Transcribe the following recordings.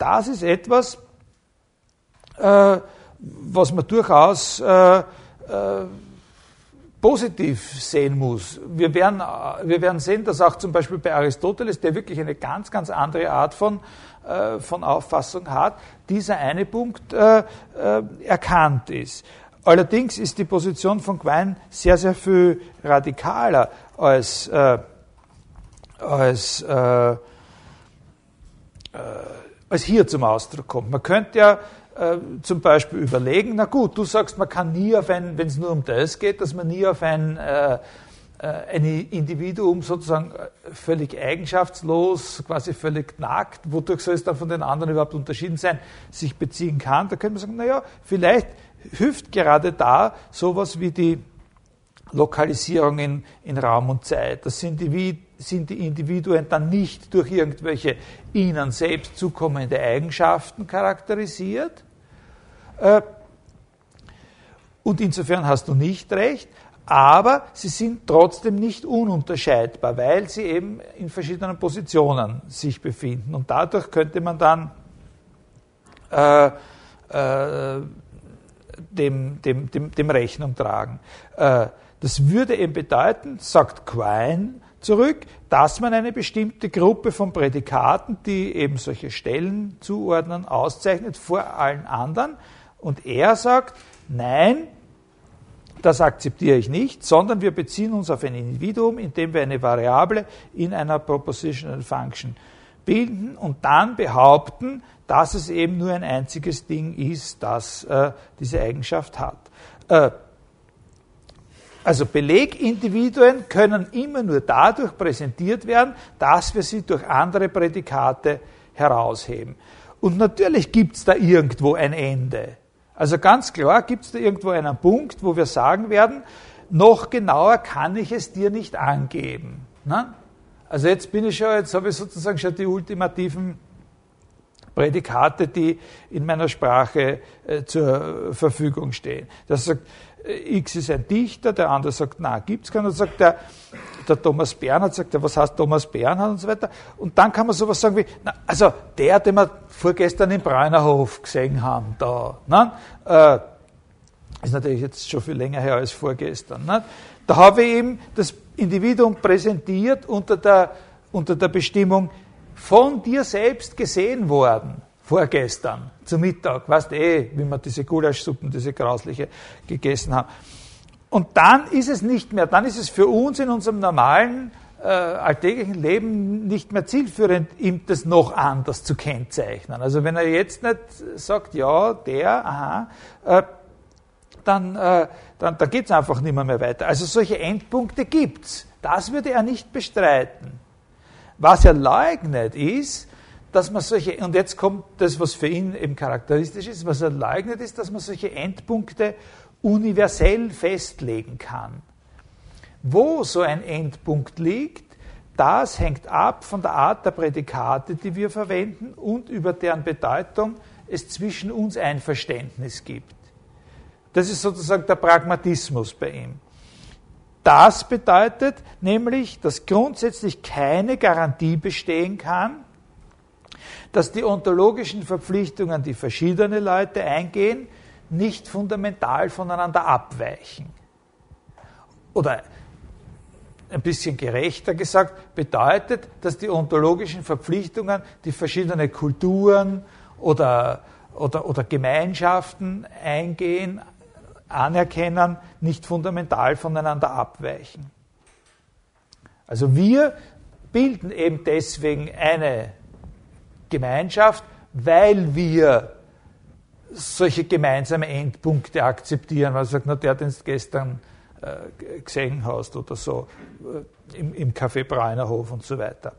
das ist etwas, äh, was man durchaus äh, äh, positiv sehen muss. Wir werden, wir werden sehen, dass auch zum Beispiel bei Aristoteles, der wirklich eine ganz, ganz andere Art von, äh, von Auffassung hat, dieser eine Punkt äh, äh, erkannt ist. Allerdings ist die Position von Quine sehr, sehr viel radikaler als, äh, als, äh, äh, als hier zum Ausdruck kommt. Man könnte ja äh, zum Beispiel überlegen, na gut, du sagst, man kann nie auf ein, wenn es nur um das geht, dass man nie auf ein, äh, äh ein Individuum sozusagen äh, völlig eigenschaftslos, quasi völlig nackt, wodurch soll es dann von den anderen überhaupt unterschieden sein, sich beziehen kann. Da könnte man sagen, naja, vielleicht hilft gerade da sowas wie die Lokalisierung in, in Raum und Zeit. Das sind die, sind die Individuen dann nicht durch irgendwelche ihnen selbst zukommende Eigenschaften charakterisiert. Äh, und insofern hast du nicht recht, aber sie sind trotzdem nicht ununterscheidbar, weil sie eben in verschiedenen Positionen sich befinden. Und dadurch könnte man dann äh, äh, dem, dem, dem, dem Rechnung tragen. Äh, das würde eben bedeuten, sagt Quine zurück, dass man eine bestimmte Gruppe von Prädikaten, die eben solche Stellen zuordnen, auszeichnet vor allen anderen. Und er sagt, nein, das akzeptiere ich nicht, sondern wir beziehen uns auf ein Individuum, indem wir eine Variable in einer Propositional Function bilden und dann behaupten, dass es eben nur ein einziges Ding ist, das äh, diese Eigenschaft hat. Äh, also Belegindividuen können immer nur dadurch präsentiert werden, dass wir sie durch andere Prädikate herausheben. Und natürlich gibt es da irgendwo ein Ende. Also ganz klar gibt es da irgendwo einen Punkt, wo wir sagen werden, noch genauer kann ich es dir nicht angeben. Ne? Also jetzt bin ich schon, jetzt habe ich sozusagen schon die ultimativen Prädikate, die in meiner Sprache äh, zur Verfügung stehen. Das sagt, X ist ein Dichter, der andere sagt, na, gibt's keinen. Dann sagt der, der Thomas Bernhard, sagt er, was heißt Thomas Bernhard und so weiter. Und dann kann man sowas sagen wie, na, also der, den wir vorgestern im Bräunerhof gesehen haben, da, ne? äh, ist natürlich jetzt schon viel länger her als vorgestern. Ne? Da habe ich eben das Individuum präsentiert unter der, unter der Bestimmung von dir selbst gesehen worden vorgestern zu Mittag, weißt eh, wie wir diese Gulaschsuppen, diese grausliche gegessen haben. Und dann ist es nicht mehr, dann ist es für uns in unserem normalen äh, alltäglichen Leben nicht mehr zielführend, ihm das noch anders zu kennzeichnen. Also wenn er jetzt nicht sagt, ja, der, aha, äh, dann, äh, dann, dann geht es einfach nicht mehr, mehr weiter. Also solche Endpunkte gibt's. Das würde er nicht bestreiten. Was er leugnet ist, dass man solche, und jetzt kommt das, was für ihn eben charakteristisch ist, was er leugnet, ist, dass man solche Endpunkte universell festlegen kann. Wo so ein Endpunkt liegt, das hängt ab von der Art der Prädikate, die wir verwenden und über deren Bedeutung es zwischen uns Einverständnis gibt. Das ist sozusagen der Pragmatismus bei ihm. Das bedeutet nämlich, dass grundsätzlich keine Garantie bestehen kann, dass die ontologischen Verpflichtungen, die verschiedene Leute eingehen, nicht fundamental voneinander abweichen. Oder ein bisschen gerechter gesagt, bedeutet, dass die ontologischen Verpflichtungen, die verschiedene Kulturen oder, oder, oder Gemeinschaften eingehen, anerkennen, nicht fundamental voneinander abweichen. Also wir bilden eben deswegen eine Gemeinschaft, weil wir solche gemeinsame Endpunkte akzeptieren. Man sagt, na, der, den du gestern äh, gesehen hast oder so, äh, im, im Café Bräunerhof und so weiter.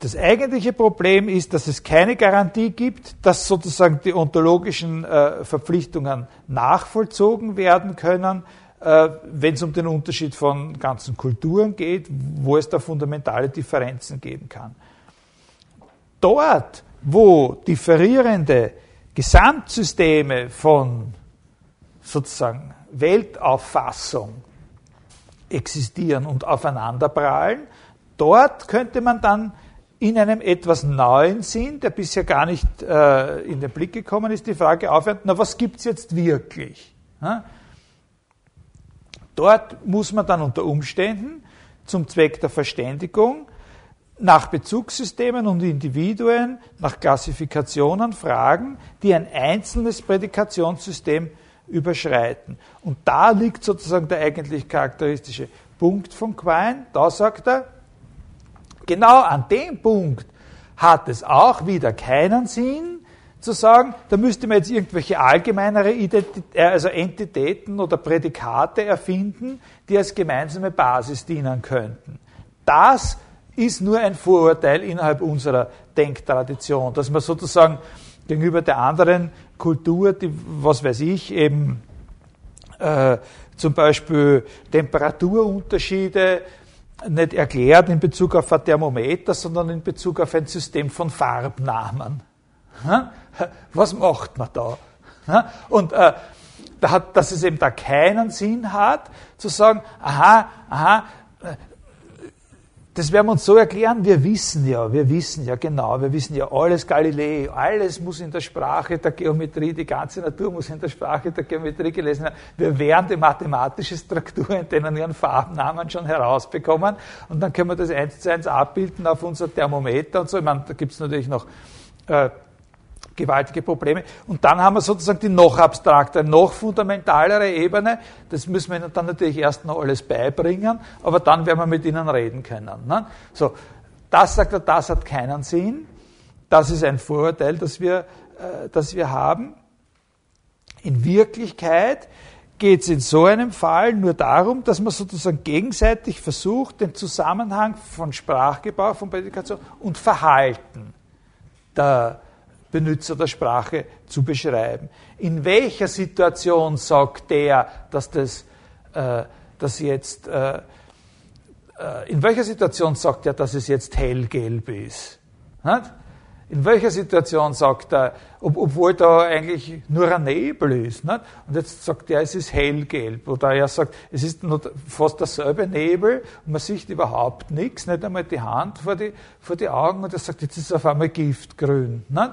Das eigentliche Problem ist, dass es keine Garantie gibt, dass sozusagen die ontologischen äh, Verpflichtungen nachvollzogen werden können, wenn es um den Unterschied von ganzen Kulturen geht, wo es da fundamentale Differenzen geben kann. Dort, wo differierende Gesamtsysteme von sozusagen Weltauffassung existieren und aufeinanderprallen, dort könnte man dann in einem etwas neuen Sinn, der bisher gar nicht äh, in den Blick gekommen ist, die Frage aufhören, na was gibt es jetzt wirklich? Ja? Dort muss man dann unter Umständen zum Zweck der Verständigung nach Bezugssystemen und Individuen, nach Klassifikationen fragen, die ein einzelnes Prädikationssystem überschreiten. Und da liegt sozusagen der eigentlich charakteristische Punkt von Quine. Da sagt er, genau an dem Punkt hat es auch wieder keinen Sinn, zu sagen, da müsste man jetzt irgendwelche allgemeinere Identität, äh, also Entitäten oder Prädikate erfinden, die als gemeinsame Basis dienen könnten. Das ist nur ein Vorurteil innerhalb unserer Denktradition, dass man sozusagen gegenüber der anderen Kultur, die, was weiß ich, eben äh, zum Beispiel Temperaturunterschiede nicht erklärt in Bezug auf ein Thermometer, sondern in Bezug auf ein System von Farbnamen. Was macht man da? Und äh, dass es eben da keinen Sinn hat, zu sagen, aha, aha, das werden wir uns so erklären, wir wissen ja, wir wissen ja genau, wir wissen ja alles Galilei, alles muss in der Sprache der Geometrie, die ganze Natur muss in der Sprache der Geometrie gelesen werden. Wir werden die mathematische Struktur in denen ihren Farbnamen schon herausbekommen und dann können wir das eins zu eins abbilden auf unser Thermometer und so. Ich meine, da gibt es natürlich noch äh, gewaltige Probleme. Und dann haben wir sozusagen die noch abstraktere, noch fundamentalere Ebene. Das müssen wir ihnen dann natürlich erst noch alles beibringen, aber dann werden wir mit ihnen reden können. Ne? So, das sagt er, das hat keinen Sinn. Das ist ein Vorurteil, das wir, äh, das wir haben. In Wirklichkeit geht es in so einem Fall nur darum, dass man sozusagen gegenseitig versucht, den Zusammenhang von Sprachgebrauch, von Prädikation und Verhalten der, Benutzer der Sprache zu beschreiben. In welcher Situation sagt der, dass das, äh, dass jetzt, äh, äh, in welcher Situation sagt er, dass es jetzt hellgelb ist? In welcher Situation sagt er, ob, obwohl da eigentlich nur ein Nebel ist, nicht? und jetzt sagt er, es ist hellgelb, oder er sagt, es ist nur fast derselbe Nebel und man sieht überhaupt nichts, nicht einmal die Hand vor die, vor die Augen und er sagt, jetzt ist es auf einmal giftgrün. Nicht?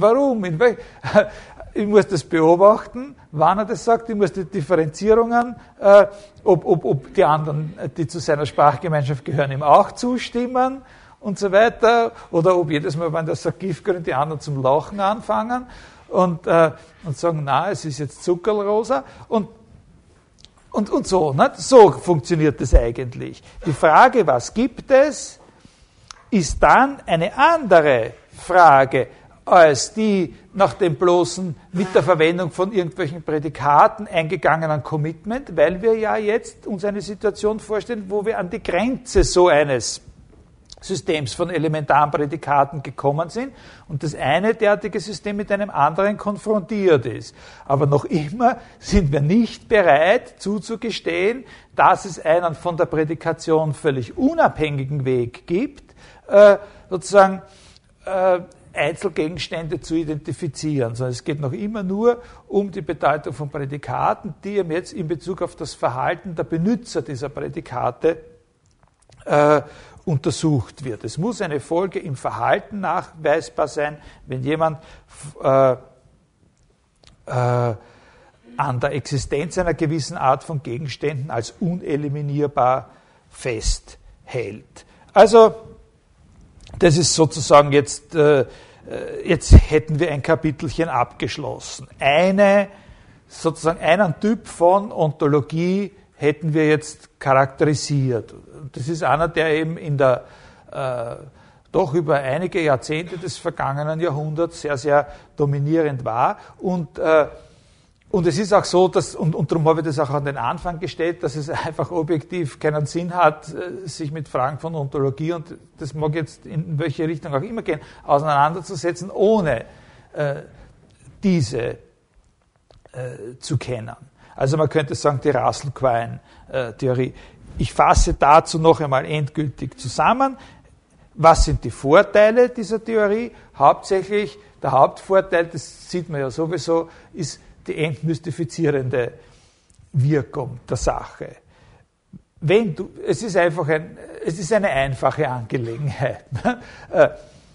Warum? ich muss das beobachten, wann er das sagt, ich muss die Differenzierungen, äh, ob, ob, ob die anderen, die zu seiner Sprachgemeinschaft gehören, ihm auch zustimmen und so weiter, oder ob jedes Mal, wenn der sagt Giftgrün, die anderen zum Lachen anfangen und, äh, und sagen, na, es ist jetzt Zuckerrosa und und, und so, nicht? so funktioniert das eigentlich. Die Frage, was gibt es, ist dann eine andere Frage als die nach dem bloßen mit der Verwendung von irgendwelchen Prädikaten eingegangenen Commitment, weil wir ja jetzt uns eine Situation vorstellen, wo wir an die Grenze so eines Systems von elementaren Prädikaten gekommen sind und das eine derartige System mit einem anderen konfrontiert ist. Aber noch immer sind wir nicht bereit zuzugestehen, dass es einen von der Prädikation völlig unabhängigen Weg gibt, äh, sozusagen äh, Einzelgegenstände zu identifizieren, sondern es geht noch immer nur um die Bedeutung von Prädikaten, die eben jetzt in Bezug auf das Verhalten der Benutzer dieser Prädikate äh, untersucht wird. Es muss eine Folge im Verhalten nachweisbar sein, wenn jemand äh, äh, an der Existenz einer gewissen Art von Gegenständen als uneliminierbar festhält. Also, das ist sozusagen jetzt, äh, jetzt hätten wir ein Kapitelchen abgeschlossen. Eine, sozusagen einen Typ von Ontologie hätten wir jetzt charakterisiert. Das ist einer, der eben in der äh, doch über einige Jahrzehnte des vergangenen Jahrhunderts sehr, sehr dominierend war. Und, äh, und es ist auch so, dass, und, und darum habe ich das auch an den Anfang gestellt, dass es einfach objektiv keinen Sinn hat, äh, sich mit Fragen von Ontologie, und das mag jetzt in welche Richtung auch immer gehen, auseinanderzusetzen, ohne äh, diese äh, zu kennen. Also man könnte sagen, die Russell-Quine-Theorie. Ich fasse dazu noch einmal endgültig zusammen. Was sind die Vorteile dieser Theorie? Hauptsächlich, der Hauptvorteil, das sieht man ja sowieso, ist die entmystifizierende Wirkung der Sache. wenn du, es ist einfach ein, es ist eine einfache Angelegenheit. Äh,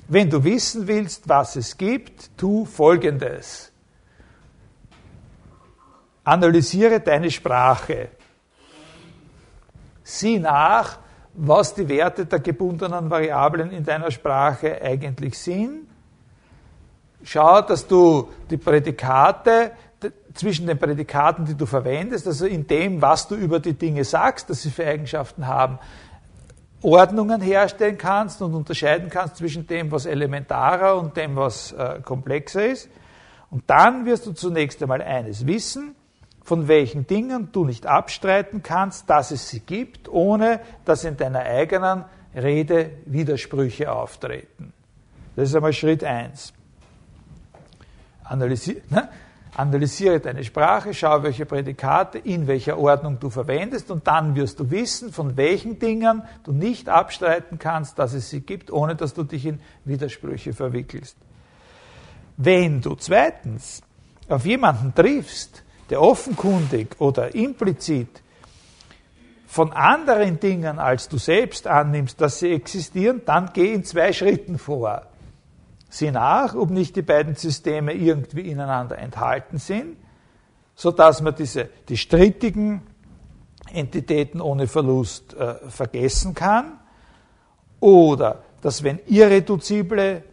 wenn du wissen willst, was es gibt, tu Folgendes. Analysiere deine Sprache. Sieh nach, was die Werte der gebundenen Variablen in deiner Sprache eigentlich sind. Schau, dass du die Prädikate zwischen den Prädikaten, die du verwendest, also in dem, was du über die Dinge sagst, dass sie für Eigenschaften haben, Ordnungen herstellen kannst und unterscheiden kannst zwischen dem, was elementarer und dem, was äh, komplexer ist. Und dann wirst du zunächst einmal eines wissen, von welchen Dingen du nicht abstreiten kannst, dass es sie gibt, ohne dass in deiner eigenen Rede Widersprüche auftreten. Das ist einmal Schritt eins. Analysier, ne? Analysiere deine Sprache, schau, welche Prädikate in welcher Ordnung du verwendest und dann wirst du wissen, von welchen Dingen du nicht abstreiten kannst, dass es sie gibt, ohne dass du dich in Widersprüche verwickelst. Wenn du zweitens auf jemanden triffst, der offenkundig oder implizit von anderen Dingen als du selbst annimmst, dass sie existieren, dann geh in zwei Schritten vor. Sieh nach, ob nicht die beiden Systeme irgendwie ineinander enthalten sind, sodass man diese, die strittigen Entitäten ohne Verlust äh, vergessen kann, oder dass wenn irreduzible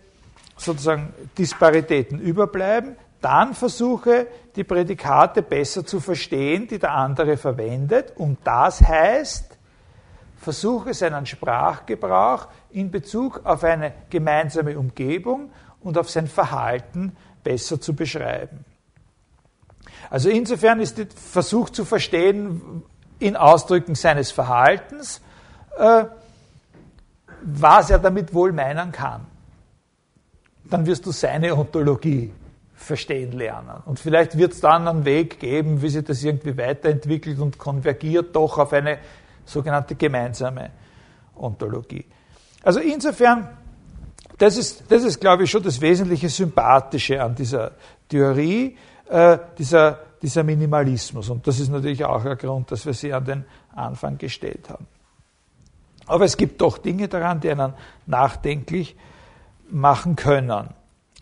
sozusagen Disparitäten überbleiben, dann versuche die Prädikate besser zu verstehen, die der andere verwendet. Und das heißt, versuche seinen Sprachgebrauch in Bezug auf eine gemeinsame Umgebung und auf sein Verhalten besser zu beschreiben. Also insofern ist der Versuch zu verstehen in Ausdrücken seines Verhaltens, äh, was er damit wohl meinen kann. Dann wirst du seine Ontologie verstehen lernen. Und vielleicht wird es dann einen Weg geben, wie sich das irgendwie weiterentwickelt und konvergiert doch auf eine sogenannte gemeinsame Ontologie. Also insofern, das ist, das ist, glaube ich, schon das wesentliche Sympathische an dieser Theorie, äh, dieser, dieser Minimalismus. Und das ist natürlich auch ein Grund, dass wir sie an den Anfang gestellt haben. Aber es gibt doch Dinge daran, die einen nachdenklich machen können.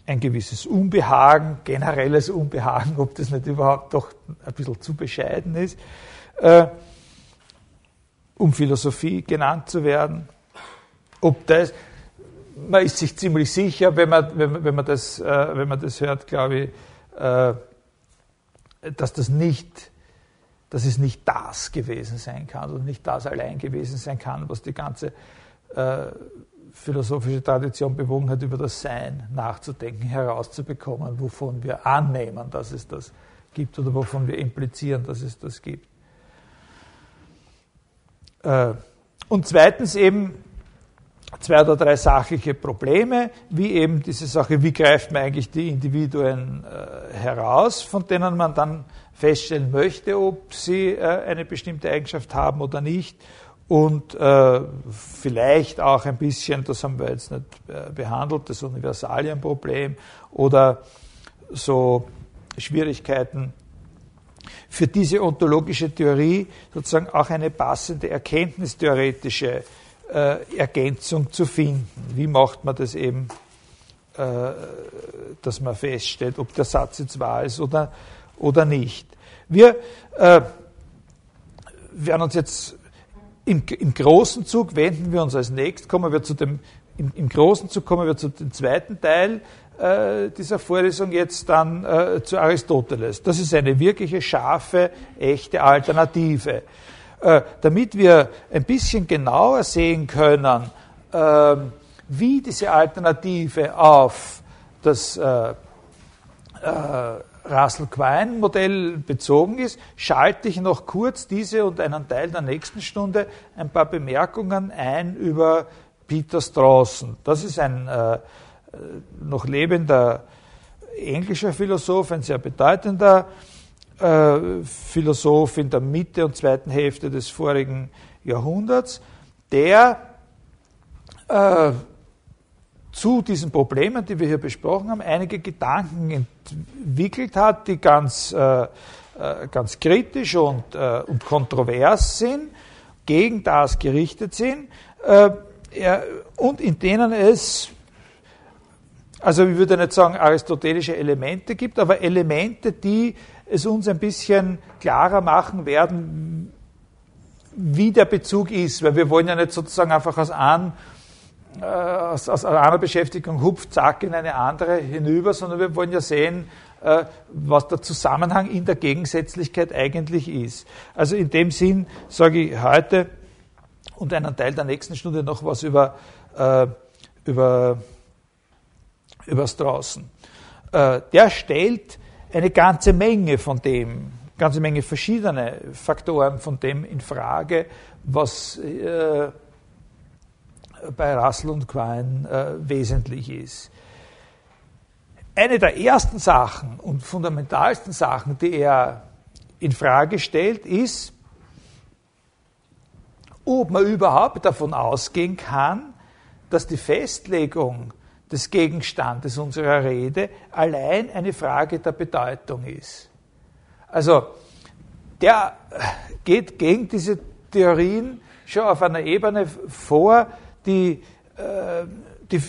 Ein gewisses Unbehagen, generelles Unbehagen, ob das nicht überhaupt doch ein bisschen zu bescheiden ist, äh, um Philosophie genannt zu werden ob das, man ist sich ziemlich sicher, wenn man, wenn, wenn man, das, äh, wenn man das hört, glaube ich, äh, dass das nicht, dass es nicht das gewesen sein kann und nicht das allein gewesen sein kann, was die ganze äh, philosophische Tradition bewogen hat, über das Sein nachzudenken, herauszubekommen, wovon wir annehmen, dass es das gibt oder wovon wir implizieren, dass es das gibt. Äh, und zweitens eben zwei oder drei sachliche Probleme, wie eben diese Sache, wie greift man eigentlich die Individuen äh, heraus, von denen man dann feststellen möchte, ob sie äh, eine bestimmte Eigenschaft haben oder nicht. Und vielleicht auch ein bisschen, das haben wir jetzt nicht behandelt, das Universalienproblem oder so Schwierigkeiten für diese ontologische Theorie sozusagen auch eine passende erkenntnistheoretische äh, Ergänzung zu finden. Wie macht man das eben, äh, dass man feststellt, ob der Satz jetzt wahr ist oder, oder nicht. Wir äh, werden uns jetzt im, im großen Zug wenden wir uns als nächstes, kommen wir zu dem, im, im großen Zug kommen wir zu dem zweiten Teil äh, dieser Vorlesung jetzt dann äh, zu Aristoteles. Das ist eine wirkliche scharfe, echte Alternative. Äh, damit wir ein bisschen genauer sehen können, ähm, wie diese Alternative auf das äh, äh, Russell-Quine-Modell bezogen ist, schalte ich noch kurz diese und einen Teil der nächsten Stunde ein paar Bemerkungen ein über Peter Strawson. Das ist ein äh, noch lebender englischer Philosoph, ein sehr bedeutender äh, Philosoph in der Mitte und zweiten Hälfte des vorigen Jahrhunderts, der äh, zu diesen Problemen, die wir hier besprochen haben, einige Gedanken entwickelt hat, die ganz, äh, äh ganz kritisch und, äh, und kontrovers sind, gegen das gerichtet sind äh, und in denen es, also ich würde nicht sagen aristotelische Elemente gibt, aber Elemente, die es uns ein bisschen klarer machen werden, wie der Bezug ist, weil wir wollen ja nicht sozusagen einfach aus, an, äh, aus, aus einer Beschäftigung hupf, zack, in eine andere hinüber, sondern wir wollen ja sehen, äh, was der Zusammenhang in der Gegensätzlichkeit eigentlich ist. Also in dem Sinn sage ich heute und einen Teil der nächsten Stunde noch was über, äh, über, über Straußen. Äh, der stellt eine ganze Menge von dem, ganze Menge verschiedene Faktoren von dem in Frage, was äh, bei Russell und Quine äh, wesentlich ist. Eine der ersten Sachen und fundamentalsten Sachen, die er in Frage stellt, ist, ob man überhaupt davon ausgehen kann, dass die Festlegung des Gegenstandes unserer Rede allein eine Frage der Bedeutung ist. Also, der geht gegen diese Theorien schon auf einer Ebene vor, die, äh, die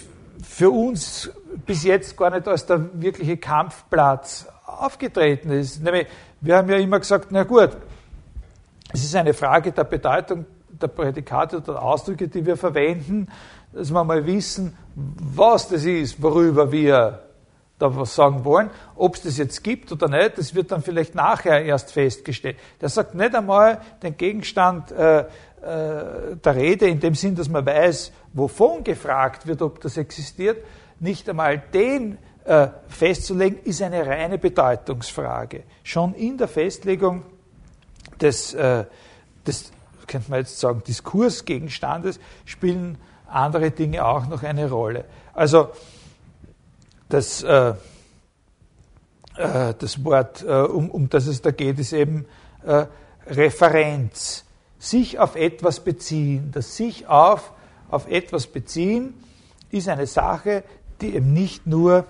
für uns bis jetzt gar nicht als der wirkliche Kampfplatz aufgetreten ist. Nämlich, wir haben ja immer gesagt, na gut, es ist eine Frage der Bedeutung der Prädikate oder Ausdrücke, die wir verwenden, dass wir mal wissen, was das ist, worüber wir da was sagen wollen. Ob es das jetzt gibt oder nicht, das wird dann vielleicht nachher erst festgestellt. Der sagt nicht einmal den Gegenstand äh, äh, der Rede in dem Sinn, dass man weiß, wovon gefragt wird, ob das existiert. Nicht einmal den äh, festzulegen, ist eine reine Bedeutungsfrage. Schon in der Festlegung des, äh, des könnte man jetzt sagen, Diskursgegenstandes spielen andere Dinge auch noch eine Rolle. Also das, äh, äh, das Wort, äh, um, um das es da geht, ist eben äh, Referenz. Sich auf etwas beziehen. Das sich auf, auf etwas beziehen ist eine Sache, die eben nicht nur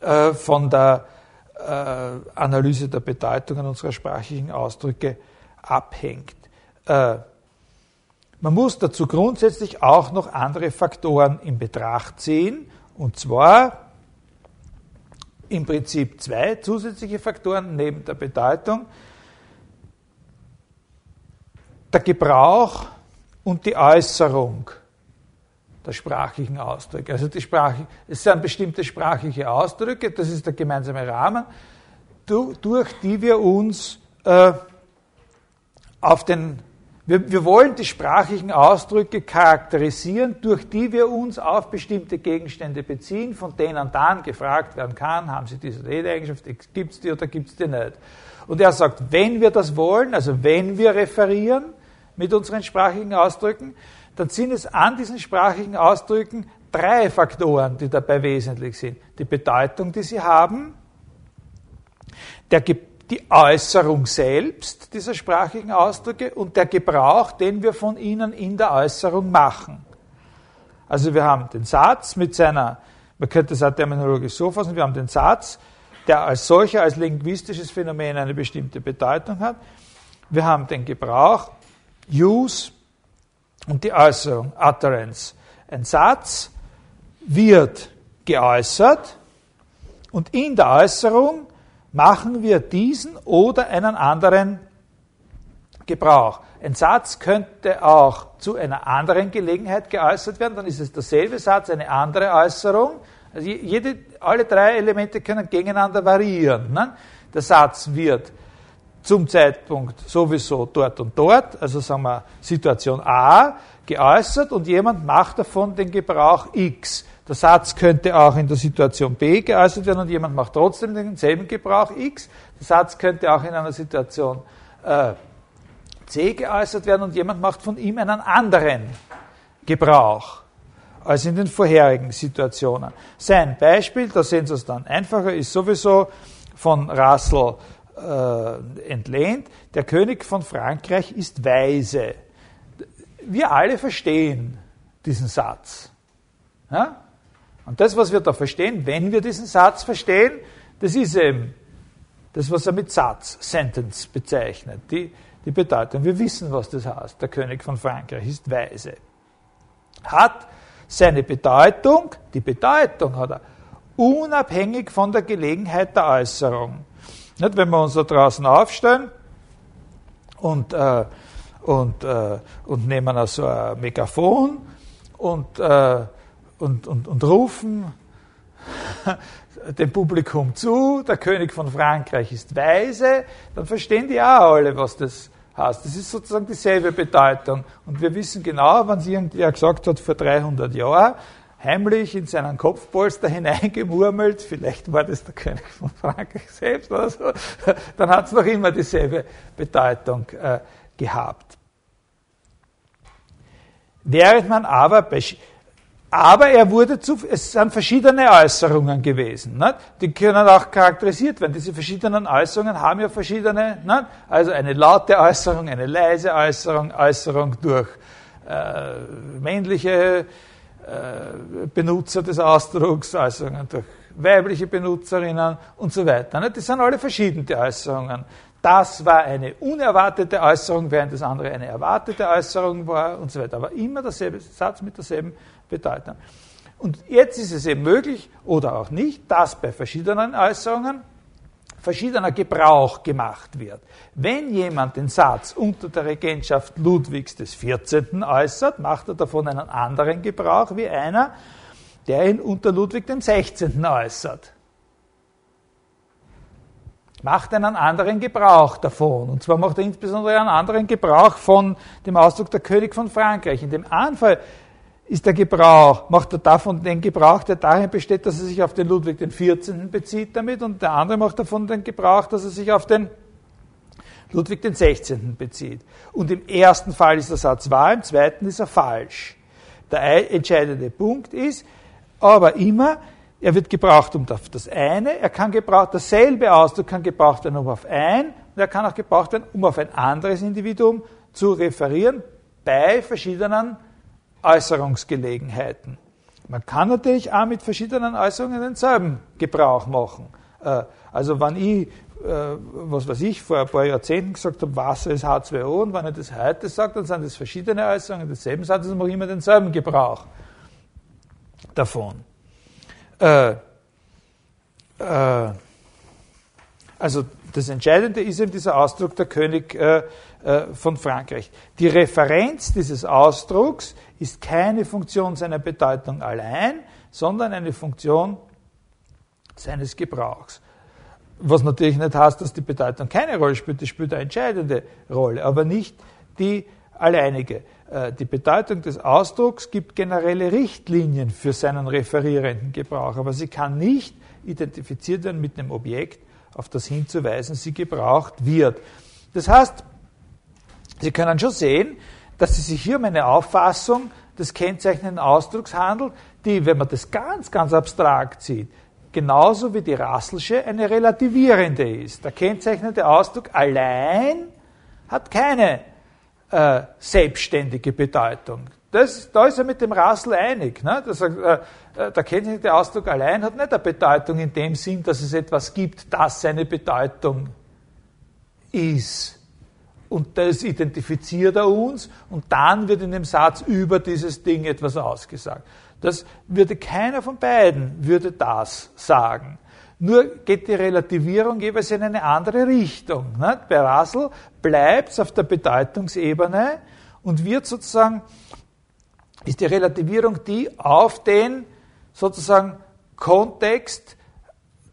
äh, von der Analyse der Bedeutungen unserer sprachlichen Ausdrücke abhängt. Man muss dazu grundsätzlich auch noch andere Faktoren in Betracht ziehen, und zwar im Prinzip zwei zusätzliche Faktoren neben der Bedeutung. Der Gebrauch und die Äußerung der sprachlichen Ausdrücke. Also die Sprache, es sind bestimmte sprachliche Ausdrücke, das ist der gemeinsame Rahmen, durch die wir uns äh, auf den wir, wir wollen die sprachlichen Ausdrücke charakterisieren, durch die wir uns auf bestimmte Gegenstände beziehen, von denen dann gefragt werden kann, haben sie diese Redeeigenschaft, gibt es die oder gibt es die nicht. Und er sagt, wenn wir das wollen, also wenn wir referieren mit unseren sprachlichen Ausdrücken, dann sind es an diesen sprachlichen Ausdrücken drei Faktoren, die dabei wesentlich sind. Die Bedeutung, die sie haben, der, die Äußerung selbst dieser sprachlichen Ausdrücke und der Gebrauch, den wir von ihnen in der Äußerung machen. Also wir haben den Satz mit seiner, man könnte es auch terminologisch so fassen, wir haben den Satz, der als solcher, als linguistisches Phänomen eine bestimmte Bedeutung hat. Wir haben den Gebrauch, Use und die Äußerung, Utterance. Ein Satz wird geäußert und in der Äußerung machen wir diesen oder einen anderen Gebrauch. Ein Satz könnte auch zu einer anderen Gelegenheit geäußert werden, dann ist es derselbe Satz, eine andere Äußerung. Also jede, alle drei Elemente können gegeneinander variieren. Ne? Der Satz wird zum Zeitpunkt sowieso dort und dort, also sagen wir Situation A, geäußert und jemand macht davon den Gebrauch X. Der Satz könnte auch in der Situation B geäußert werden und jemand macht trotzdem denselben Gebrauch X. Der Satz könnte auch in einer Situation äh, C geäußert werden und jemand macht von ihm einen anderen Gebrauch als in den vorherigen Situationen. Sein Beispiel, da sehen Sie es dann einfacher, ist sowieso von Russell äh, entlehnt. Der König von Frankreich ist weise. Wir alle verstehen diesen Satz. Ja? Und das, was wir da verstehen, wenn wir diesen Satz verstehen, das ist eben das, was er mit Satz, Sentence bezeichnet. Die, die Bedeutung. Wir wissen, was das heißt. Der König von Frankreich ist weise. Hat seine Bedeutung, die Bedeutung hat er, unabhängig von der Gelegenheit der Äußerung. Nicht, wenn wir uns da draußen aufstellen und, äh, und, äh, und nehmen also ein Megafon und, äh, und, und, und rufen dem Publikum zu, der König von Frankreich ist weise, dann verstehen die auch alle, was das heißt. Das ist sozusagen dieselbe Bedeutung. Und wir wissen genau, wann es irgendwer gesagt hat vor 300 Jahren, heimlich in seinen Kopfpolster hineingemurmelt, vielleicht war das der König von Frankreich selbst oder so, dann hat es noch immer dieselbe Bedeutung äh, gehabt. Während man aber bei aber er wurde zu, es sind verschiedene Äußerungen gewesen. Nicht? Die können auch charakterisiert werden. Diese verschiedenen Äußerungen haben ja verschiedene, nicht? also eine laute Äußerung, eine leise Äußerung, Äußerung durch äh, männliche äh, Benutzer des Ausdrucks, Äußerungen durch weibliche Benutzerinnen und so weiter. Nicht? Das sind alle verschiedene Äußerungen. Das war eine unerwartete Äußerung, während das andere eine erwartete Äußerung war und so weiter. Aber immer derselbe Satz mit derselben Bedeutung. Und jetzt ist es eben möglich oder auch nicht, dass bei verschiedenen Äußerungen verschiedener Gebrauch gemacht wird. Wenn jemand den Satz unter der Regentschaft Ludwigs des 14. äußert, macht er davon einen anderen Gebrauch wie einer, der ihn unter Ludwig dem 16. äußert. Macht einen anderen Gebrauch davon. Und zwar macht er insbesondere einen anderen Gebrauch von dem Ausdruck der König von Frankreich. In dem einen Fall ist der Gebrauch, macht er davon den Gebrauch, der darin besteht, dass er sich auf den Ludwig 14. bezieht damit und der andere macht davon den Gebrauch, dass er sich auf den Ludwig 16. bezieht. Und im ersten Fall ist der Satz wahr, im zweiten ist er falsch. Der entscheidende Punkt ist, aber immer, er wird gebraucht um das eine, er kann gebraucht, dasselbe Ausdruck kann gebraucht werden um auf ein, und er kann auch gebraucht werden, um auf ein anderes Individuum zu referieren, bei verschiedenen Äußerungsgelegenheiten. Man kann natürlich auch mit verschiedenen Äußerungen denselben Gebrauch machen. Äh, also wenn ich, äh, was weiß ich, vor ein paar Jahrzehnten gesagt habe, Wasser ist H2O und wenn ich das heute sage, dann sind das verschiedene Äußerungen desselben Satzes und mache immer denselben Gebrauch davon. Äh, also das Entscheidende ist eben dieser Ausdruck der König von Frankreich. Die Referenz dieses Ausdrucks ist keine Funktion seiner Bedeutung allein, sondern eine Funktion seines Gebrauchs. Was natürlich nicht heißt, dass die Bedeutung keine Rolle spielt, die spielt eine entscheidende Rolle, aber nicht die alleinige. Äh, die Bedeutung des Ausdrucks gibt generelle Richtlinien für seinen referierenden Gebrauch, aber sie kann nicht identifiziert werden mit einem Objekt, auf das hinzuweisen sie gebraucht wird. Das heißt, Sie können schon sehen, dass es sich hier um eine Auffassung des kennzeichnenden Ausdrucks handelt, die, wenn man das ganz, ganz abstrakt sieht, genauso wie die Rasselsche eine relativierende ist. Der kennzeichnende Ausdruck allein hat keine äh, selbstständige Bedeutung. Das, da ist er mit dem Rassel einig. Ne? Das, äh, äh, der kennzeichnende Ausdruck allein hat nicht eine Bedeutung in dem Sinn, dass es etwas gibt, das seine Bedeutung ist und das identifiziert er uns und dann wird in dem Satz über dieses Ding etwas ausgesagt. Das würde keiner von beiden würde das sagen. Nur geht die Relativierung jeweils in eine andere Richtung. Bei Russell bleibt es auf der Bedeutungsebene und wird sozusagen, ist die Relativierung die auf den sozusagen Kontext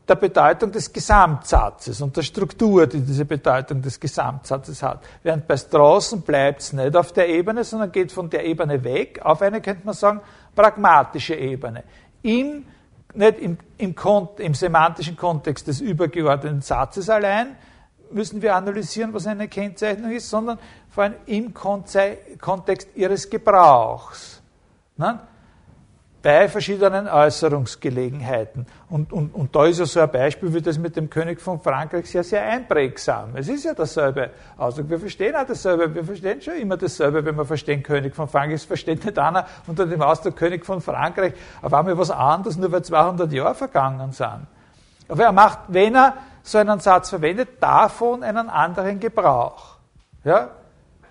der Bedeutung des Gesamtsatzes und der Struktur, die diese Bedeutung des Gesamtsatzes hat. Während bei Straßen bleibt es nicht auf der Ebene, sondern geht von der Ebene weg auf eine, könnte man sagen, pragmatische Ebene. Im, nicht im, im, im semantischen Kontext des übergeordneten Satzes allein müssen wir analysieren, was eine Kennzeichnung ist, sondern vor allem im Kontext ihres Gebrauchs. Ne? Bei verschiedenen Äußerungsgelegenheiten. Und, und, und da ist ja so ein Beispiel wie das mit dem König von Frankreich sehr, sehr einprägsam. Es ist ja dasselbe Ausdruck. Wir verstehen auch dasselbe. Wir verstehen schon immer dasselbe, wenn wir verstehen König von Frankreich. Es versteht nicht einer unter dem Ausdruck König von Frankreich auf einmal was anderes, nur weil 200 Jahre vergangen sind. Aber er macht, wenn er so einen Satz verwendet, davon einen anderen Gebrauch. Ja?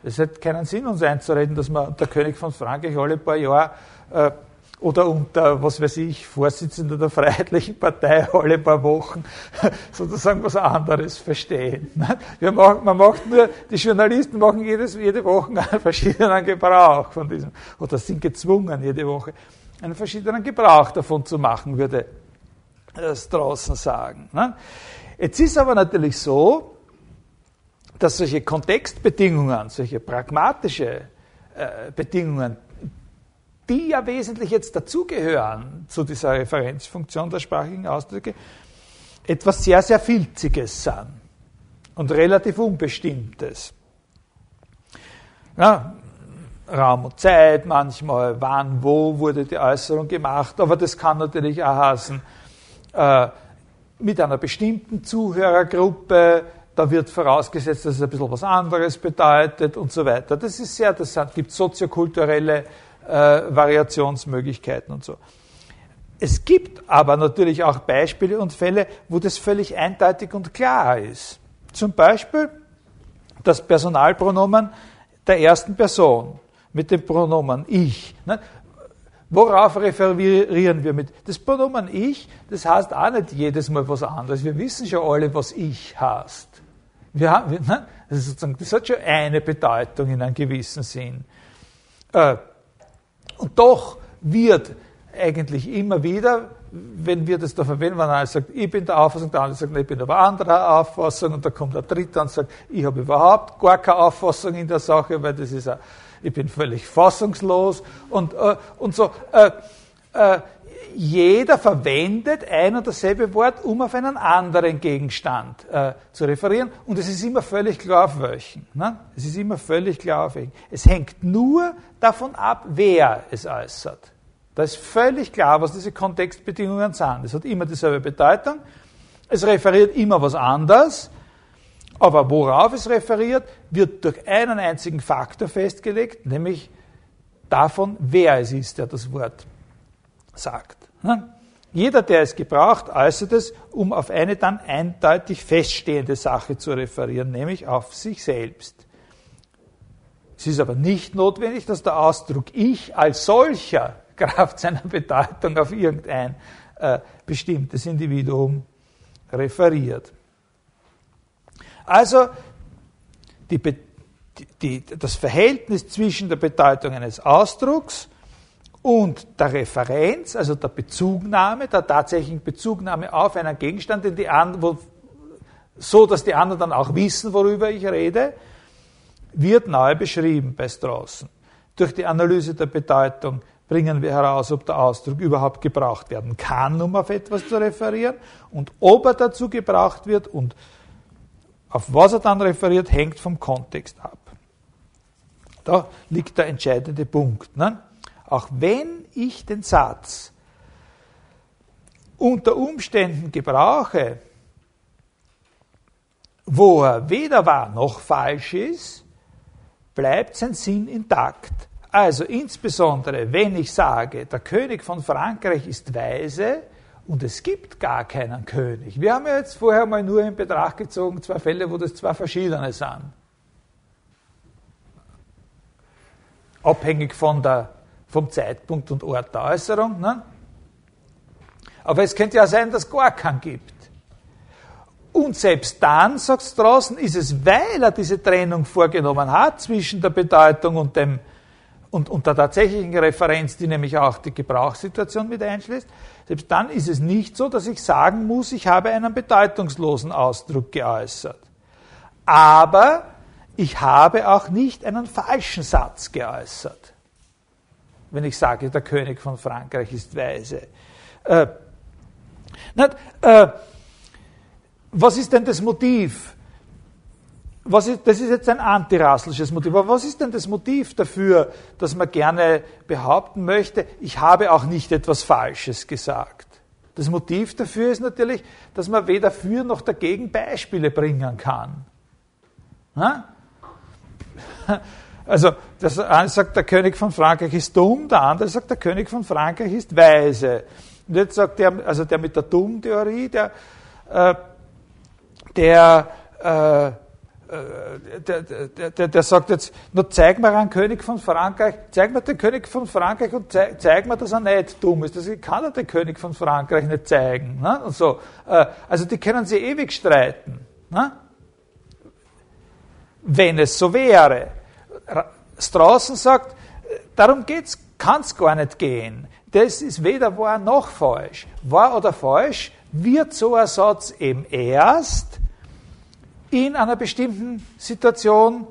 Es hat keinen Sinn, uns einzureden, dass man der König von Frankreich alle paar Jahre äh, oder unter, was weiß ich, Vorsitzender der Freiheitlichen Partei alle paar Wochen sozusagen was anderes verstehen. Wir machen, man macht nur, die Journalisten machen jedes, jede Woche einen verschiedenen Gebrauch von diesem, oder sind gezwungen, jede Woche einen verschiedenen Gebrauch davon zu machen, würde es draußen sagen. Jetzt ist aber natürlich so, dass solche Kontextbedingungen, solche pragmatische äh, Bedingungen, die ja wesentlich jetzt dazugehören zu dieser Referenzfunktion der sprachlichen Ausdrücke, etwas sehr, sehr Filziges sind und relativ Unbestimmtes. Ja, Raum und Zeit, manchmal wann, wo wurde die Äußerung gemacht, aber das kann natürlich auch heißen, äh, mit einer bestimmten Zuhörergruppe, da wird vorausgesetzt, dass es ein bisschen was anderes bedeutet und so weiter. Das ist sehr interessant, gibt soziokulturelle äh, Variationsmöglichkeiten und so. Es gibt aber natürlich auch Beispiele und Fälle, wo das völlig eindeutig und klar ist. Zum Beispiel das Personalpronomen der ersten Person mit dem Pronomen ich. Ne? Worauf referieren wir mit? Das Pronomen ich, das heißt auch nicht jedes Mal was anderes. Wir wissen schon alle, was ich heißt. Wir haben, ne? das, sozusagen, das hat schon eine Bedeutung in einem gewissen Sinn. Äh, und doch wird eigentlich immer wieder, wenn wir das da verwenden, wenn einer sagt, ich bin der Auffassung, der andere sagt, ich bin aber anderer Auffassung, und da kommt der Dritte und sagt, ich habe überhaupt gar keine Auffassung in der Sache, weil das ist ein, ich bin völlig fassungslos und, äh, und so. Äh, äh, jeder verwendet ein und dasselbe Wort, um auf einen anderen Gegenstand äh, zu referieren. Und es ist immer völlig klar, auf welchen. Ne? Es ist immer völlig klar, auf welchen. Es hängt nur davon ab, wer es äußert. Da ist völlig klar, was diese Kontextbedingungen sind. Es hat immer dieselbe Bedeutung. Es referiert immer was anderes. Aber worauf es referiert, wird durch einen einzigen Faktor festgelegt, nämlich davon, wer es ist, der das Wort sagt. Jeder, der es gebraucht, äußert es, um auf eine dann eindeutig feststehende Sache zu referieren, nämlich auf sich selbst. Es ist aber nicht notwendig, dass der Ausdruck ich als solcher Kraft seiner Bedeutung auf irgendein äh, bestimmtes Individuum referiert. Also die, die, das Verhältnis zwischen der Bedeutung eines Ausdrucks und der Referenz, also der Bezugnahme, der tatsächlichen Bezugnahme auf einen Gegenstand, den die anderen, so dass die anderen dann auch wissen, worüber ich rede, wird neu beschrieben bei Straußen. Durch die Analyse der Bedeutung bringen wir heraus, ob der Ausdruck überhaupt gebraucht werden kann, um auf etwas zu referieren, und ob er dazu gebraucht wird und auf was er dann referiert, hängt vom Kontext ab. Da liegt der entscheidende Punkt. Ne? Auch wenn ich den Satz unter Umständen gebrauche, wo er weder wahr noch falsch ist, bleibt sein Sinn intakt. Also insbesondere, wenn ich sage, der König von Frankreich ist weise und es gibt gar keinen König. Wir haben ja jetzt vorher mal nur in Betracht gezogen, zwei Fälle, wo das zwei verschiedene sind. Abhängig von der vom Zeitpunkt und Ort der Äußerung. Ne? Aber es könnte ja sein, dass gar keinen gibt. Und selbst dann, sagt Straußen, ist es, weil er diese Trennung vorgenommen hat zwischen der Bedeutung und, dem, und, und der tatsächlichen Referenz, die nämlich auch die Gebrauchssituation mit einschließt, selbst dann ist es nicht so, dass ich sagen muss, ich habe einen bedeutungslosen Ausdruck geäußert. Aber ich habe auch nicht einen falschen Satz geäußert wenn ich sage, der König von Frankreich ist weise. Äh, nicht, äh, was ist denn das Motiv? Was ist, das ist jetzt ein antirassisches Motiv. Aber was ist denn das Motiv dafür, dass man gerne behaupten möchte, ich habe auch nicht etwas Falsches gesagt? Das Motiv dafür ist natürlich, dass man weder für noch dagegen Beispiele bringen kann. Ha? Also, das eine sagt, der König von Frankreich ist dumm, der andere sagt, der König von Frankreich ist weise. Und jetzt sagt der, also der mit der Dumm-Theorie, der, äh, der äh, der, der, der, der, sagt jetzt, nur zeig mir einen König von Frankreich, zeig mir den König von Frankreich und zeig, zeig mir, dass er nicht dumm ist. Das kann er den König von Frankreich nicht zeigen. Ne? Und so. Äh, also die können sie ewig streiten. Ne? Wenn es so wäre. Straußen sagt, darum geht's, kann es gar nicht gehen. Das ist weder wahr noch falsch. Wahr oder falsch wird so ein Satz eben erst in einer bestimmten Situation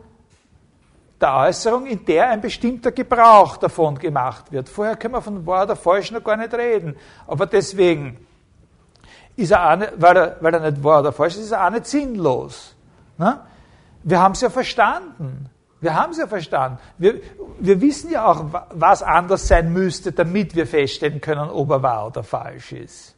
der Äußerung, in der ein bestimmter Gebrauch davon gemacht wird. Vorher können wir von wahr oder falsch noch gar nicht reden. Aber deswegen ist er auch nicht, weil, er, weil er nicht wahr oder falsch ist, ist er auch nicht sinnlos. Ne? Wir haben es ja verstanden. Wir haben es ja verstanden. Wir, wir wissen ja auch, was anders sein müsste, damit wir feststellen können, ob er wahr oder falsch ist.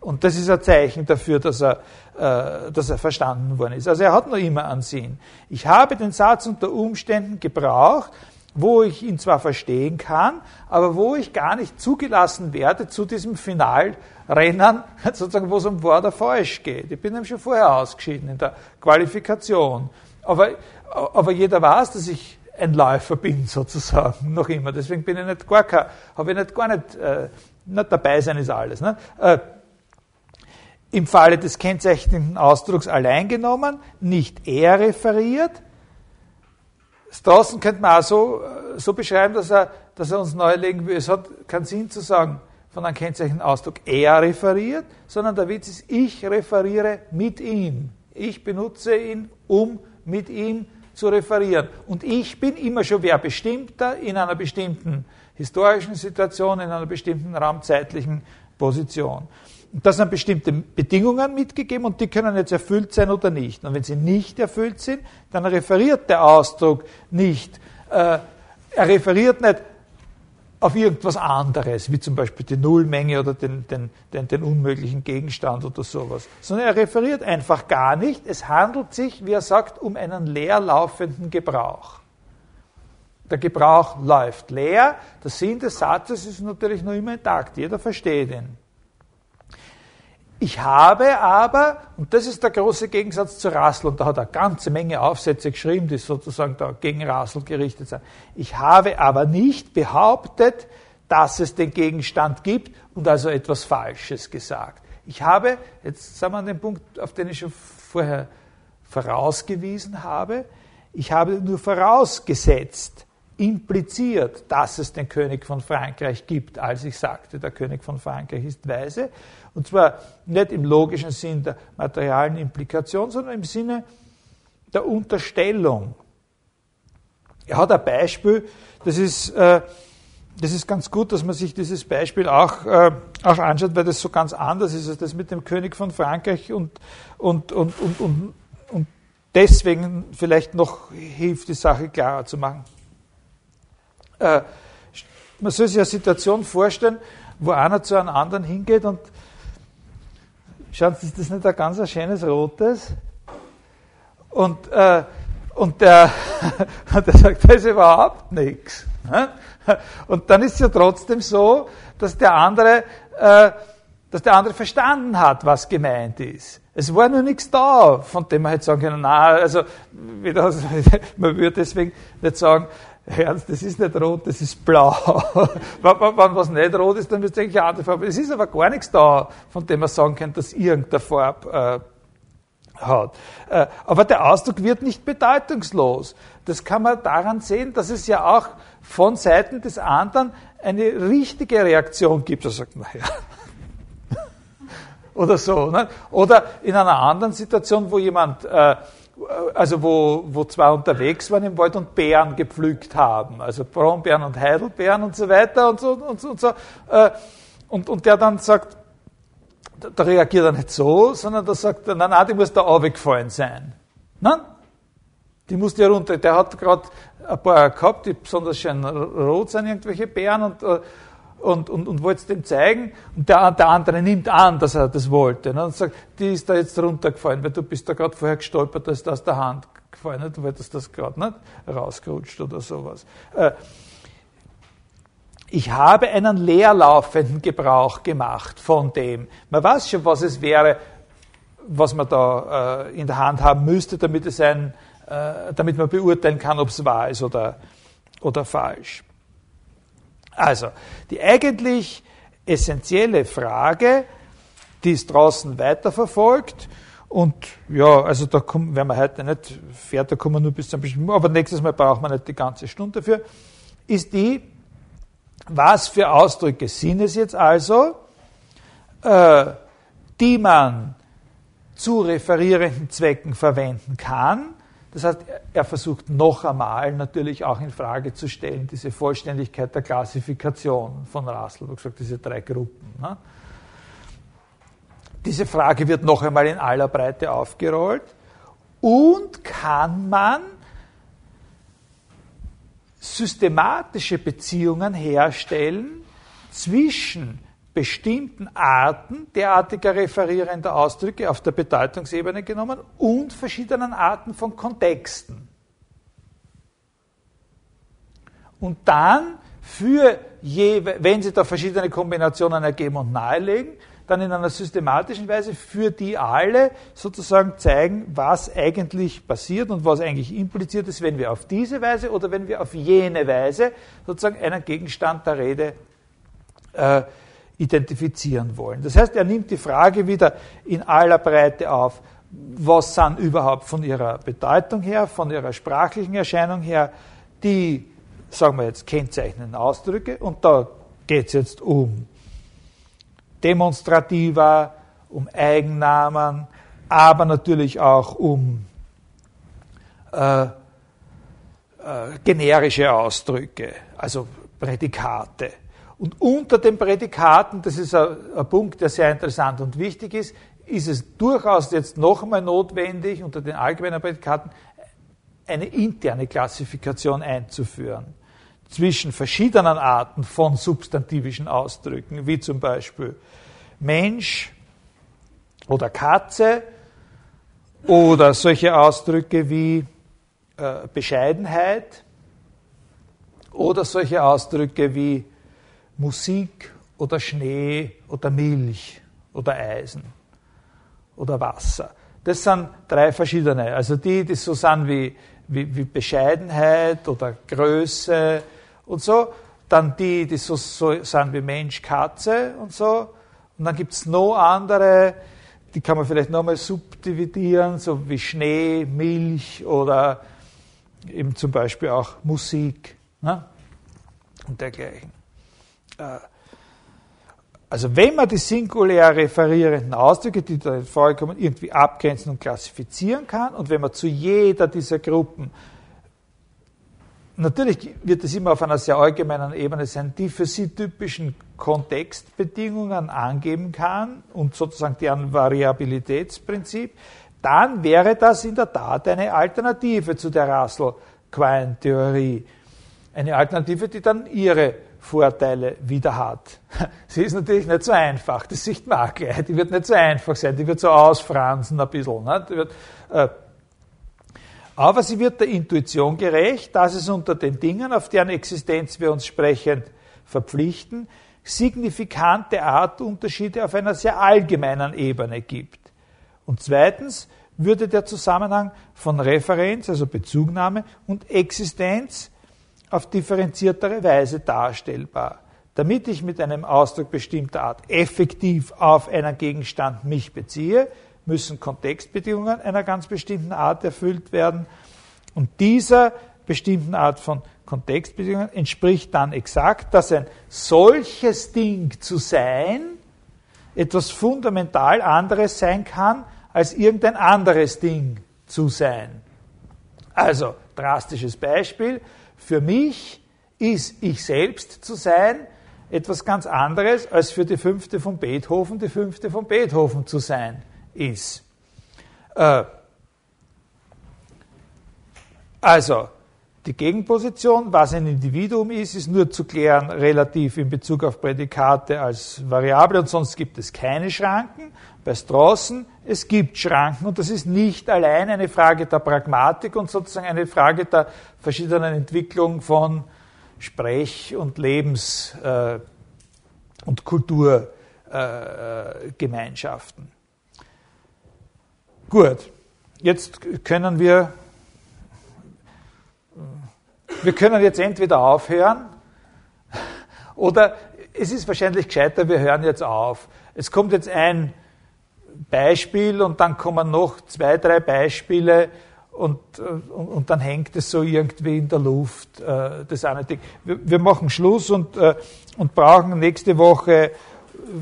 Und das ist ein Zeichen dafür, dass er, äh, dass er verstanden worden ist. Also er hat noch immer Ansehen. Ich habe den Satz unter Umständen gebraucht, wo ich ihn zwar verstehen kann, aber wo ich gar nicht zugelassen werde zu diesem Finalrennen, sozusagen, wo es um Wort oder Falsch geht. Ich bin nämlich schon vorher ausgeschieden in der Qualifikation. Aber, aber jeder weiß, dass ich ein Läufer bin, sozusagen, noch immer. Deswegen bin ich nicht gar kein, habe ich nicht gar nicht, äh, nicht dabei sein ist alles. Ne? Äh, im Falle des kennzeichnenden Ausdrucks allein genommen, nicht er referiert. Draußen könnte man auch so, äh, so beschreiben, dass er, dass er uns neulegen will. Es hat keinen Sinn zu sagen, von einem kennzeichnenden Ausdruck er referiert, sondern der Witz ist, ich referiere mit ihm. Ich benutze ihn, um mit ihm zu referieren. Und ich bin immer schon wer bestimmter in einer bestimmten historischen Situation, in einer bestimmten raumzeitlichen Position. Und da sind bestimmte Bedingungen mitgegeben und die können jetzt erfüllt sein oder nicht. Und wenn sie nicht erfüllt sind, dann referiert der Ausdruck nicht. Äh, er referiert nicht auf irgendwas anderes, wie zum Beispiel die Nullmenge oder den, den, den, den, unmöglichen Gegenstand oder sowas, sondern er referiert einfach gar nicht. Es handelt sich, wie er sagt, um einen leerlaufenden Gebrauch. Der Gebrauch läuft leer, der Sinn des Satzes ist natürlich noch immer intakt, jeder versteht ihn. Ich habe aber, und das ist der große Gegensatz zu Rassel, und da hat er eine ganze Menge Aufsätze geschrieben, die sozusagen da gegen Rassel gerichtet sind. Ich habe aber nicht behauptet, dass es den Gegenstand gibt und also etwas Falsches gesagt. Ich habe, jetzt sind wir an dem Punkt, auf den ich schon vorher vorausgewiesen habe, ich habe nur vorausgesetzt, impliziert, dass es den König von Frankreich gibt, als ich sagte, der König von Frankreich ist weise. Und zwar nicht im logischen Sinn der materialen Implikation, sondern im Sinne der Unterstellung. Er hat ein Beispiel, das ist, äh, das ist ganz gut, dass man sich dieses Beispiel auch, äh, auch anschaut, weil das so ganz anders ist als das mit dem König von Frankreich und, und, und, und, und, und deswegen vielleicht noch hilft, die Sache klarer zu machen. Äh, man soll sich eine Situation vorstellen, wo einer zu einem anderen hingeht und schauen Sie, ist das nicht ein ganz schönes rotes? Und, äh, und der, der sagt, das ist überhaupt nichts. Ne? Und dann ist es ja trotzdem so, dass der andere, äh, dass der andere verstanden hat, was gemeint ist. Es war nur nichts da, von dem man hätte sagen können, na, also, man würde deswegen nicht sagen, Ernst, das ist nicht rot, das ist blau. wenn, was nicht rot ist, dann wird es eigentlich eine andere Farbe. Es ist aber gar nichts da, von dem man sagen kann, dass irgendeine Farbe äh, hat. Äh, aber der Ausdruck wird nicht bedeutungslos. Das kann man daran sehen, dass es ja auch von Seiten des anderen eine richtige Reaktion gibt. Er sagt, naja, oder so. Ne? Oder in einer anderen Situation, wo jemand äh, also wo, wo zwei unterwegs waren im Wald und Beeren gepflückt haben, also Brombeeren und Heidelbeeren und so weiter und so und so. Und, so, äh, und, und der dann sagt, da, reagiert er nicht so, sondern da sagt nein, nein, die muss da runtergefallen sein. Nein? Die muss ja runter. Der hat gerade ein paar gehabt, die besonders schön rot sind, irgendwelche Beeren und äh, und, und, und wollte es dem zeigen und der, der andere nimmt an, dass er das wollte ne, und sagt, die ist da jetzt runtergefallen, weil du bist da gerade vorher gestolpert, da ist das aus der Hand gefallen, nicht? du wolltest das gerade nicht rausgerutscht oder sowas. Äh, ich habe einen leerlaufenden Gebrauch gemacht von dem. Man weiß schon, was es wäre, was man da äh, in der Hand haben müsste, damit es ein, äh, damit man beurteilen kann, ob es wahr ist oder, oder falsch. Also, die eigentlich essentielle Frage, die ist draußen weiterverfolgt. Und ja, also da kommen, werden wir heute nicht fertig, da kommen wir nur bis zum bestimmten, aber nächstes Mal braucht man nicht die ganze Stunde dafür, ist die, was für Ausdrücke sind es jetzt also, äh, die man zu referierenden Zwecken verwenden kann. Das heißt, er versucht noch einmal natürlich auch in Frage zu stellen, diese Vollständigkeit der Klassifikation von Russell, wie gesagt, diese drei Gruppen. Ne? Diese Frage wird noch einmal in aller Breite aufgerollt. Und kann man systematische Beziehungen herstellen zwischen bestimmten Arten derartiger referierender Ausdrücke auf der Bedeutungsebene genommen und verschiedenen Arten von Kontexten. Und dann für je, wenn Sie da verschiedene Kombinationen ergeben und nahelegen, dann in einer systematischen Weise für die alle sozusagen zeigen, was eigentlich passiert und was eigentlich impliziert ist, wenn wir auf diese Weise oder wenn wir auf jene Weise sozusagen einen Gegenstand der Rede äh, identifizieren wollen. Das heißt, er nimmt die Frage wieder in aller Breite auf, was sind überhaupt von ihrer Bedeutung her, von ihrer sprachlichen Erscheinung her die, sagen wir jetzt, kennzeichnenden Ausdrücke. Und da geht es jetzt um Demonstrativa, um Eigennamen, aber natürlich auch um äh, äh, generische Ausdrücke, also Prädikate. Und unter den Prädikaten, das ist ein, Punkt, der sehr interessant und wichtig ist, ist es durchaus jetzt noch einmal notwendig, unter den allgemeinen Prädikaten eine interne Klassifikation einzuführen zwischen verschiedenen Arten von substantivischen Ausdrücken, wie zum Beispiel Mensch oder Katze oder solche Ausdrücke wie äh, Bescheidenheit oder solche Ausdrücke wie Musik oder Schnee oder Milch oder Eisen oder Wasser. Das sind drei verschiedene. Also die, die so sind wie, wie, wie Bescheidenheit oder Größe und so. Dann die, die so, so sind wie Mensch, Katze und so. Und dann gibt es noch andere, die kann man vielleicht nochmal subdividieren, so wie Schnee, Milch oder eben zum Beispiel auch Musik ne? und dergleichen. Äh, also wenn man die singulär referierenden Ausdrücke, die da vorkommen, irgendwie abgrenzen und klassifizieren kann und wenn man zu jeder dieser Gruppen, natürlich wird es immer auf einer sehr allgemeinen Ebene sein, die für sie typischen Kontextbedingungen angeben kann und sozusagen deren Variabilitätsprinzip, dann wäre das in der Tat eine Alternative zu der Russell-Quine-Theorie. Eine Alternative, die dann ihre Vorteile wieder hat. Sie ist natürlich nicht so einfach, das sieht man gleich. Die wird nicht so einfach sein, die wird so ausfransen ein bisschen. Ne? Wird, äh, aber sie wird der Intuition gerecht, dass es unter den Dingen, auf deren Existenz wir uns sprechend verpflichten, signifikante Artunterschiede auf einer sehr allgemeinen Ebene gibt. Und zweitens würde der Zusammenhang von Referenz, also Bezugnahme, und Existenz auf differenziertere Weise darstellbar. Damit ich mit einem Ausdruck bestimmter Art effektiv auf einen Gegenstand mich beziehe, müssen Kontextbedingungen einer ganz bestimmten Art erfüllt werden. Und dieser bestimmten Art von Kontextbedingungen entspricht dann exakt, dass ein solches Ding zu sein etwas fundamental anderes sein kann, als irgendein anderes Ding zu sein. Also, drastisches Beispiel, für mich ist ich selbst zu sein etwas ganz anderes, als für die fünfte von Beethoven die fünfte von Beethoven zu sein ist. Äh, also, die Gegenposition, was ein Individuum ist, ist nur zu klären relativ in Bezug auf Prädikate als Variable und sonst gibt es keine Schranken. Bei Strawson, es gibt Schranken und das ist nicht allein eine Frage der Pragmatik und sozusagen eine Frage der verschiedenen Entwicklung von Sprech- und Lebens- äh, und Kulturgemeinschaften. Gut, jetzt können wir wir können jetzt entweder aufhören oder es ist wahrscheinlich gescheiter, wir hören jetzt auf. Es kommt jetzt ein Beispiel und dann kommen noch zwei, drei Beispiele und, und, und dann hängt es so irgendwie in der Luft, äh, das eine Ding. Wir, wir machen Schluss und, äh, und brauchen nächste Woche,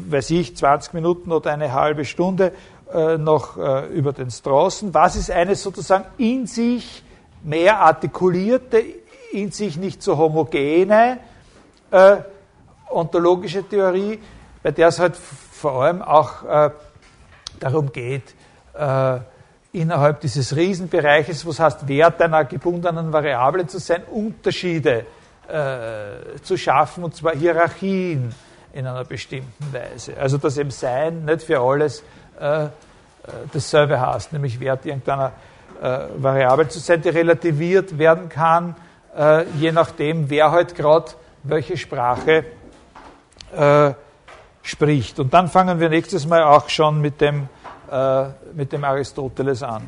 weiß ich, 20 Minuten oder eine halbe Stunde äh, noch äh, über den Straßen. Was ist eine sozusagen in sich mehr artikulierte, in sich nicht so homogene äh, ontologische Theorie, bei der es halt vor allem auch äh, darum geht, äh, innerhalb dieses Riesenbereiches, was heißt Wert einer gebundenen Variable zu sein, Unterschiede äh, zu schaffen, und zwar Hierarchien in einer bestimmten Weise. Also dass eben Sein nicht für alles äh, äh dasselbe heißt, nämlich Wert irgendeiner äh, Variable zu sein, die relativiert werden kann, äh, je nachdem, wer halt gerade welche Sprache äh, spricht. Und dann fangen wir nächstes Mal auch schon mit dem, äh, mit dem Aristoteles an.